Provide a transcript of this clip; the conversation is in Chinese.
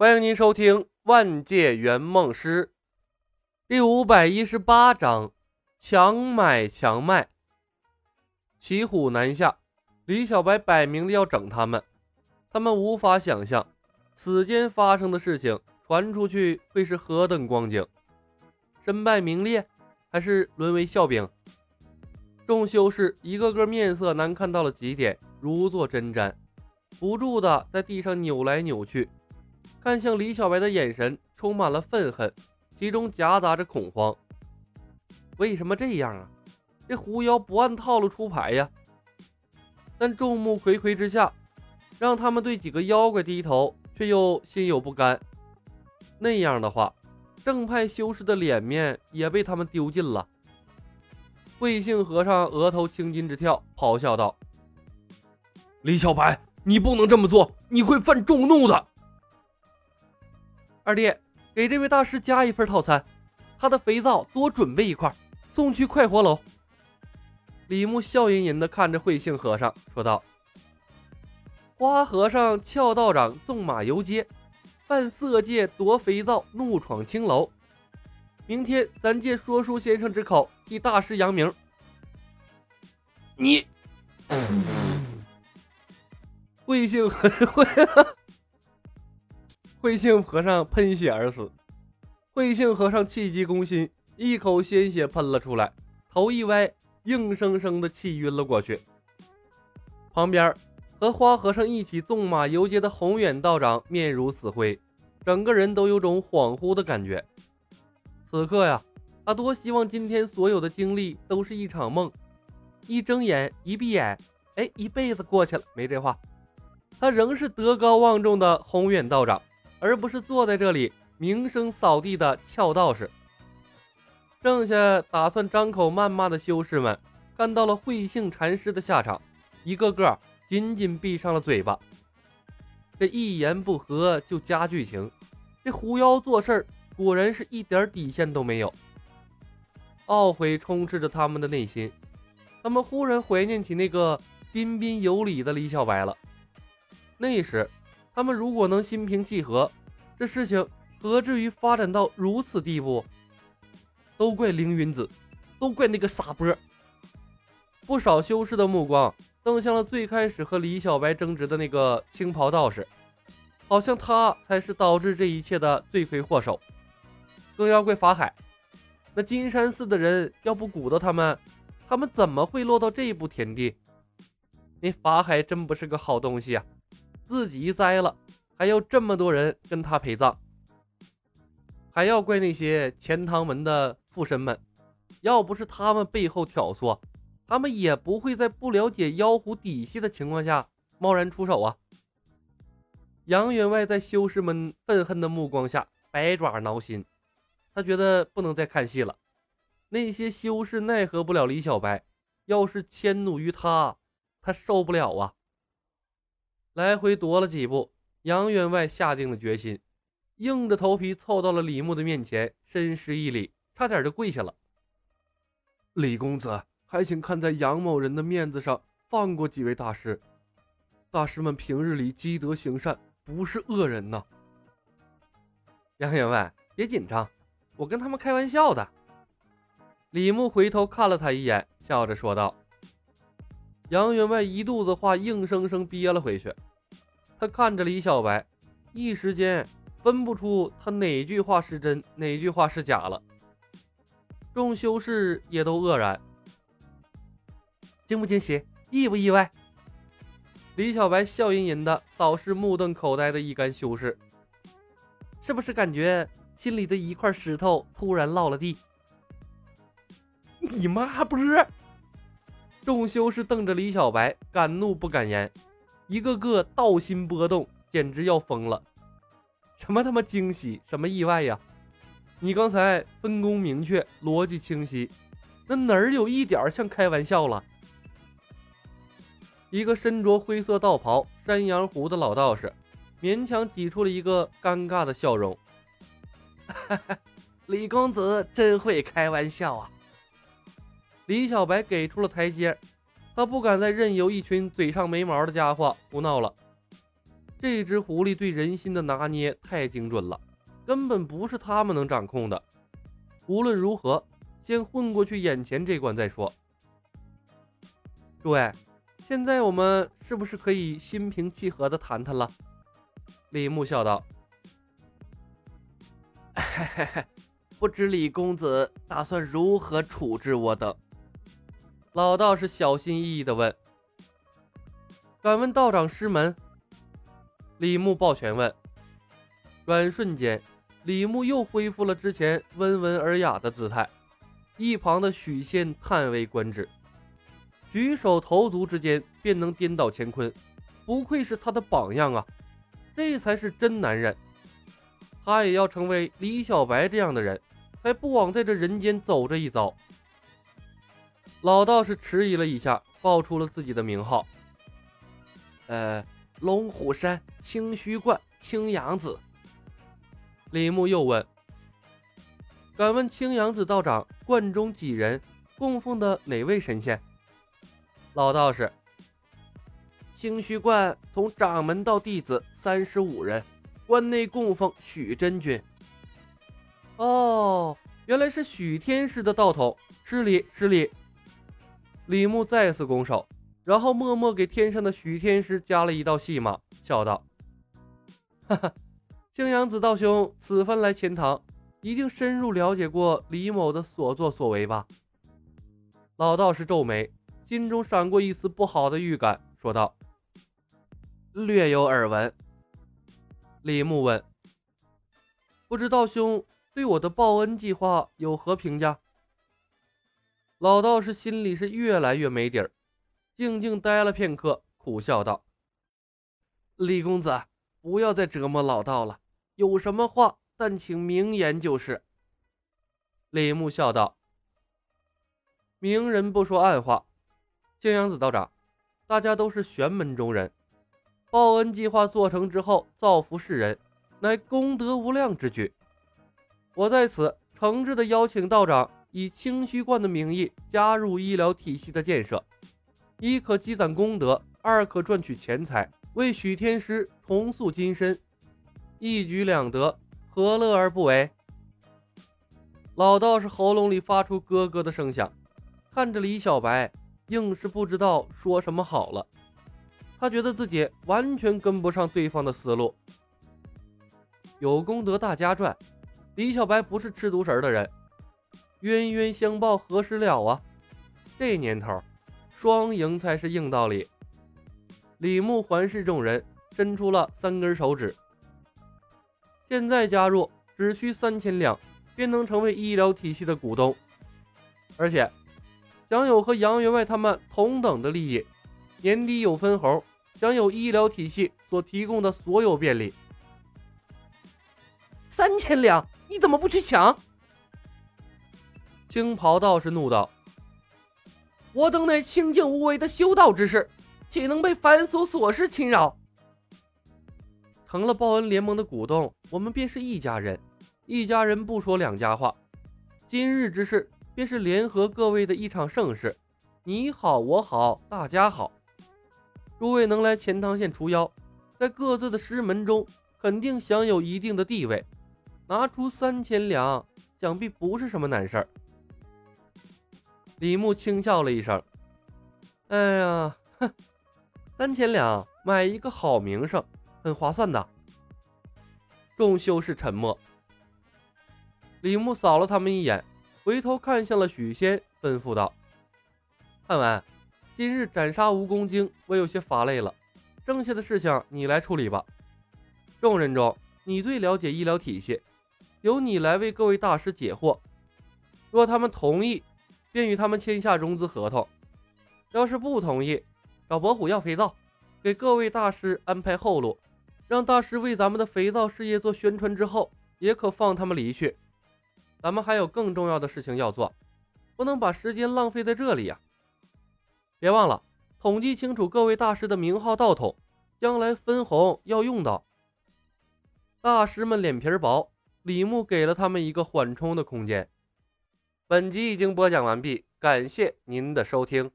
欢迎您收听《万界圆梦师》第五百一十八章：强买强卖。骑虎难下，李小白摆明了要整他们。他们无法想象此间发生的事情传出去会是何等光景，身败名裂，还是沦为笑柄？众修士一个个面色难看到了极点，如坐针毡，不住的在地上扭来扭去。看向李小白的眼神充满了愤恨，其中夹杂着恐慌。为什么这样啊？这狐妖不按套路出牌呀！但众目睽睽之下，让他们对几个妖怪低头，却又心有不甘。那样的话，正派修士的脸面也被他们丢尽了。慧性和尚额头青筋直跳，咆哮道：“李小白，你不能这么做，你会犯众怒的。”二弟，给这位大师加一份套餐，他的肥皂多准备一块，送去快活楼。李牧笑吟吟地看着慧性和尚说道：“花和尚俏道长纵马游街，犯色戒夺肥皂，怒闯青楼。明天咱借说书先生之口替大师扬名。”你，慧性很会。慧性和尚喷血而死，慧性和尚气急攻心，一口鲜血喷了出来，头一歪，硬生生的气晕了过去。旁边和花和尚一起纵马游街的宏远道长面如死灰，整个人都有种恍惚的感觉。此刻呀，他多希望今天所有的经历都是一场梦，一睁眼一闭眼，哎，一辈子过去了，没这话。他仍是德高望重的宏远道长。而不是坐在这里名声扫地的俏道士。剩下打算张口谩骂的修士们看到了慧性禅师的下场，一个个紧紧闭上了嘴巴。这一言不合就加剧情，这狐妖做事儿果然是一点底线都没有。懊悔充斥着他们的内心，他们忽然怀念起那个彬彬有礼的李小白了。那时。他们如果能心平气和，这事情何至于发展到如此地步？都怪凌云子，都怪那个傻波。不少修士的目光瞪向了最开始和李小白争执的那个青袍道士，好像他才是导致这一切的罪魁祸首。更要怪法海，那金山寺的人要不鼓捣他们，他们怎么会落到这一步田地？那法海真不是个好东西啊！自己栽了，还要这么多人跟他陪葬，还要怪那些钱塘门的附身们，要不是他们背后挑唆，他们也不会在不了解妖狐底细的情况下贸然出手啊！杨员外在修士们愤恨的目光下，百爪挠心，他觉得不能再看戏了。那些修士奈何不了李小白，要是迁怒于他，他受不了啊！来回踱了几步，杨员外下定了决心，硬着头皮凑到了李牧的面前，深施一礼，差点就跪下了。李公子，还请看在杨某人的面子上放过几位大师。大师们平日里积德行善，不是恶人呐。杨员外，别紧张，我跟他们开玩笑的。李牧回头看了他一眼，笑着说道。杨员外一肚子话硬生生憋了回去，他看着李小白，一时间分不出他哪句话是真，哪句话是假了。众修士也都愕然，惊不惊喜，意不意外？李小白笑吟吟的扫视目瞪口呆的一干修士，是不是感觉心里的一块石头突然落了地？你妈不是！众修士瞪着李小白，敢怒不敢言，一个个道心波动，简直要疯了。什么他妈惊喜，什么意外呀？你刚才分工明确，逻辑清晰，那哪儿有一点像开玩笑了？一个身着灰色道袍、山羊胡的老道士，勉强挤出了一个尴尬的笑容。哈哈，李公子真会开玩笑啊！李小白给出了台阶，他不敢再任由一群嘴上没毛的家伙胡闹了。这只狐狸对人心的拿捏太精准了，根本不是他们能掌控的。无论如何，先混过去眼前这关再说。诸位，现在我们是不是可以心平气和的谈谈了？李牧笑道：“，不知李公子打算如何处置我等？”老道士小心翼翼的问：“敢问道长师门？”李牧抱拳问。转瞬间，李牧又恢复了之前温文尔雅的姿态。一旁的许仙叹为观止。举手投足之间便能颠倒乾坤，不愧是他的榜样啊！这才是真男人。他也要成为李小白这样的人，才不枉在这人间走这一遭。老道士迟疑了一下，报出了自己的名号：“呃，龙虎山清虚观青阳子。”李牧又问：“敢问青阳子道长，观中几人？供奉的哪位神仙？”老道士，清虚观从掌门到弟子三十五人，关内供奉许真君。哦，原来是许天师的道统，失礼失礼。李牧再次拱手，然后默默给天上的许天师加了一道戏码，笑道：“哈哈，青阳子道兄此番来钱塘，一定深入了解过李某的所作所为吧？”老道士皱眉。心中闪过一丝不好的预感，说道：“略有耳闻。”李牧问：“不知道兄对我的报恩计划有何评价？”老道士心里是越来越没底儿，静静待了片刻，苦笑道：“李公子，不要再折磨老道了，有什么话，但请明言就是。”李牧笑道：“明人不说暗话。”青阳子道长，大家都是玄门中人，报恩计划做成之后，造福世人，乃功德无量之举。我在此诚挚的邀请道长以清虚观的名义加入医疗体系的建设，一可积攒功德，二可赚取钱财，为许天师重塑金身，一举两得，何乐而不为？老道士喉咙里发出咯咯的声响，看着李小白。硬是不知道说什么好了，他觉得自己完全跟不上对方的思路。有功德大家赚，李小白不是吃独食的人，冤冤相报何时了啊？这年头，双赢才是硬道理。李牧环视众人，伸出了三根手指。现在加入只需三千两，便能成为医疗体系的股东，而且。享有和杨员外他们同等的利益，年底有分红，享有医疗体系所提供的所有便利。三千两，你怎么不去抢？青袍道士怒道：“我等乃清净无为的修道之士，岂能被凡俗琐事侵扰？成了报恩联盟的股东，我们便是一家人，一家人不说两家话。今日之事。”便是联合各位的一场盛事，你好我好大家好。诸位能来钱塘县除妖，在各自的师门中肯定享有一定的地位，拿出三千两，想必不是什么难事儿。李牧轻笑了一声：“哎呀，哼，三千两买一个好名声，很划算的。”众修士沉默。李牧扫了他们一眼。回头看向了许仙，吩咐道：“看完，今日斩杀蜈蚣精，我有些乏累了，剩下的事情你来处理吧。众人中，你最了解医疗体系，由你来为各位大师解惑。若他们同意，便与他们签下融资合同；要是不同意，找伯虎要肥皂，给各位大师安排后路，让大师为咱们的肥皂事业做宣传之后，也可放他们离去。”咱们还有更重要的事情要做，不能把时间浪费在这里呀！别忘了统计清楚各位大师的名号道统，将来分红要用到。大师们脸皮薄，李牧给了他们一个缓冲的空间。本集已经播讲完毕，感谢您的收听。